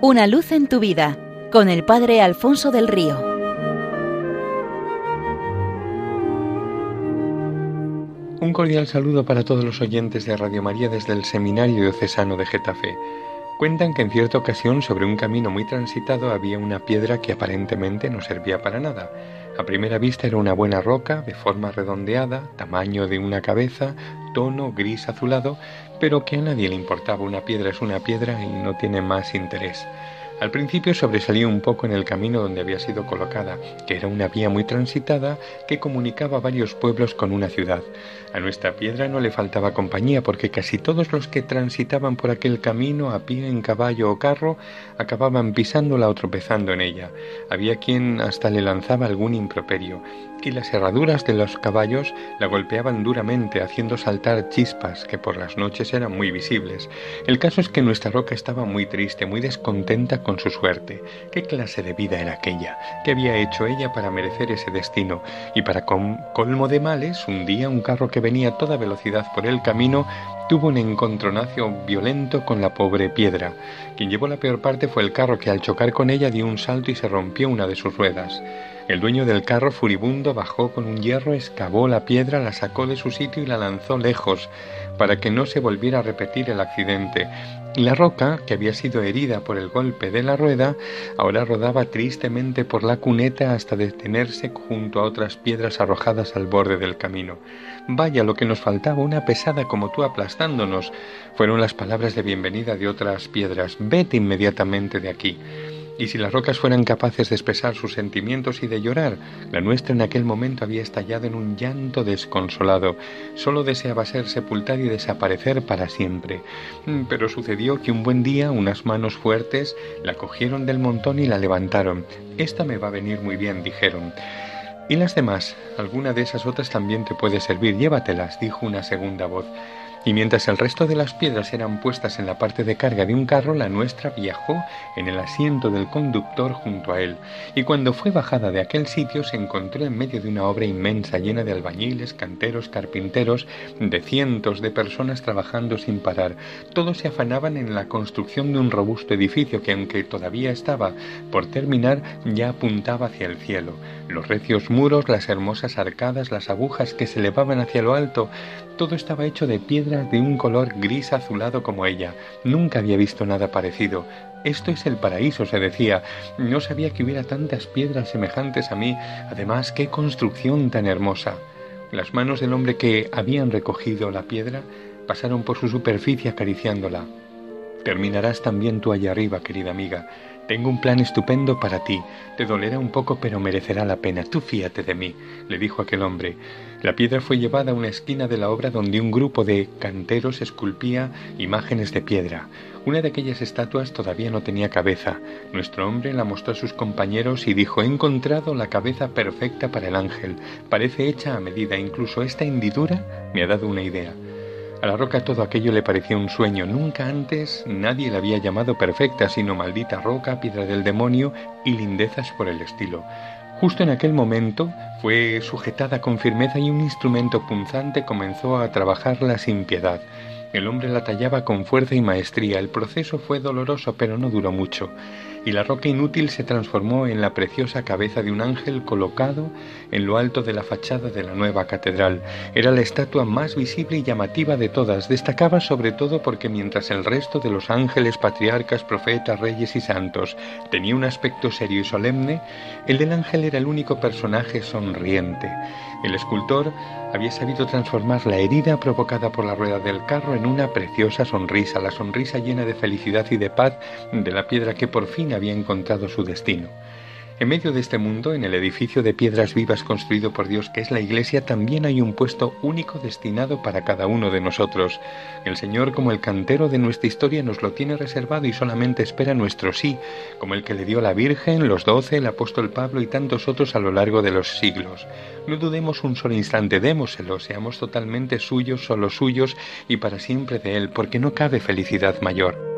Una luz en tu vida con el Padre Alfonso del Río. Un cordial saludo para todos los oyentes de Radio María desde el Seminario Diocesano de Getafe. Cuentan que en cierta ocasión sobre un camino muy transitado había una piedra que aparentemente no servía para nada. A primera vista era una buena roca de forma redondeada, tamaño de una cabeza, tono gris azulado, pero que a nadie le importaba. Una piedra es una piedra y no tiene más interés. Al principio sobresalía un poco en el camino donde había sido colocada, que era una vía muy transitada que comunicaba varios pueblos con una ciudad. A nuestra piedra no le faltaba compañía porque casi todos los que transitaban por aquel camino a pie, en caballo o carro acababan pisándola o tropezando en ella. Había quien hasta le lanzaba algún improperio y las herraduras de los caballos la golpeaban duramente haciendo saltar chispas que por las noches eran muy visibles. El caso es que nuestra roca estaba muy triste, muy descontenta con su suerte. ¿Qué clase de vida era aquella? ¿Qué había hecho ella para merecer ese destino? Y para colmo de males, un día un carro que venía a toda velocidad por el camino tuvo un encontronacio violento con la pobre piedra. Quien llevó la peor parte fue el carro que al chocar con ella dio un salto y se rompió una de sus ruedas. El dueño del carro furibundo bajó con un hierro, excavó la piedra, la sacó de su sitio y la lanzó lejos, para que no se volviera a repetir el accidente. La roca, que había sido herida por el golpe de la rueda, ahora rodaba tristemente por la cuneta hasta detenerse junto a otras piedras arrojadas al borde del camino. Vaya lo que nos faltaba, una pesada como tú aplastándonos. Fueron las palabras de bienvenida de otras piedras. Vete inmediatamente de aquí. Y si las rocas fueran capaces de expresar sus sentimientos y de llorar, la nuestra en aquel momento había estallado en un llanto desconsolado. Solo deseaba ser sepultada y desaparecer para siempre. Mm, pero sucedió que un buen día unas manos fuertes la cogieron del montón y la levantaron. Esta me va a venir muy bien, dijeron. Y las demás, alguna de esas otras también te puede servir, llévatelas, dijo una segunda voz y mientras el resto de las piedras eran puestas en la parte de carga de un carro, la nuestra viajó en el asiento del conductor junto a él, y cuando fue bajada de aquel sitio se encontró en medio de una obra inmensa llena de albañiles, canteros, carpinteros, de cientos de personas trabajando sin parar. Todos se afanaban en la construcción de un robusto edificio que, aunque todavía estaba por terminar, ya apuntaba hacia el cielo. Los recios muros, las hermosas arcadas, las agujas que se elevaban hacia lo alto, todo estaba hecho de de un color gris azulado como ella. Nunca había visto nada parecido. Esto es el paraíso, se decía. No sabía que hubiera tantas piedras semejantes a mí. Además, qué construcción tan hermosa. Las manos del hombre que habían recogido la piedra pasaron por su superficie acariciándola. Terminarás también tú allá arriba, querida amiga. Tengo un plan estupendo para ti. Te dolerá un poco, pero merecerá la pena. Tú fíate de mí, le dijo aquel hombre. La piedra fue llevada a una esquina de la obra donde un grupo de canteros esculpía imágenes de piedra. Una de aquellas estatuas todavía no tenía cabeza. Nuestro hombre la mostró a sus compañeros y dijo, he encontrado la cabeza perfecta para el ángel. Parece hecha a medida. Incluso esta hendidura me ha dado una idea. A la roca todo aquello le parecía un sueño. Nunca antes nadie la había llamado perfecta, sino maldita roca, piedra del demonio y lindezas por el estilo. Justo en aquel momento fue sujetada con firmeza y un instrumento punzante comenzó a trabajarla sin piedad. El hombre la tallaba con fuerza y maestría. El proceso fue doloroso, pero no duró mucho y la roca inútil se transformó en la preciosa cabeza de un ángel colocado en lo alto de la fachada de la nueva catedral. Era la estatua más visible y llamativa de todas. Destacaba sobre todo porque mientras el resto de los ángeles, patriarcas, profetas, reyes y santos tenía un aspecto serio y solemne, el del ángel era el único personaje sonriente. El escultor había sabido transformar la herida provocada por la rueda del carro en una preciosa sonrisa, la sonrisa llena de felicidad y de paz de la piedra que por fin había encontrado su destino. En medio de este mundo, en el edificio de piedras vivas construido por Dios que es la Iglesia, también hay un puesto único destinado para cada uno de nosotros. El Señor, como el cantero de nuestra historia, nos lo tiene reservado y solamente espera nuestro sí, como el que le dio la Virgen, los doce, el apóstol Pablo y tantos otros a lo largo de los siglos. No dudemos un solo instante, démoselo, seamos totalmente suyos, solo suyos y para siempre de Él, porque no cabe felicidad mayor.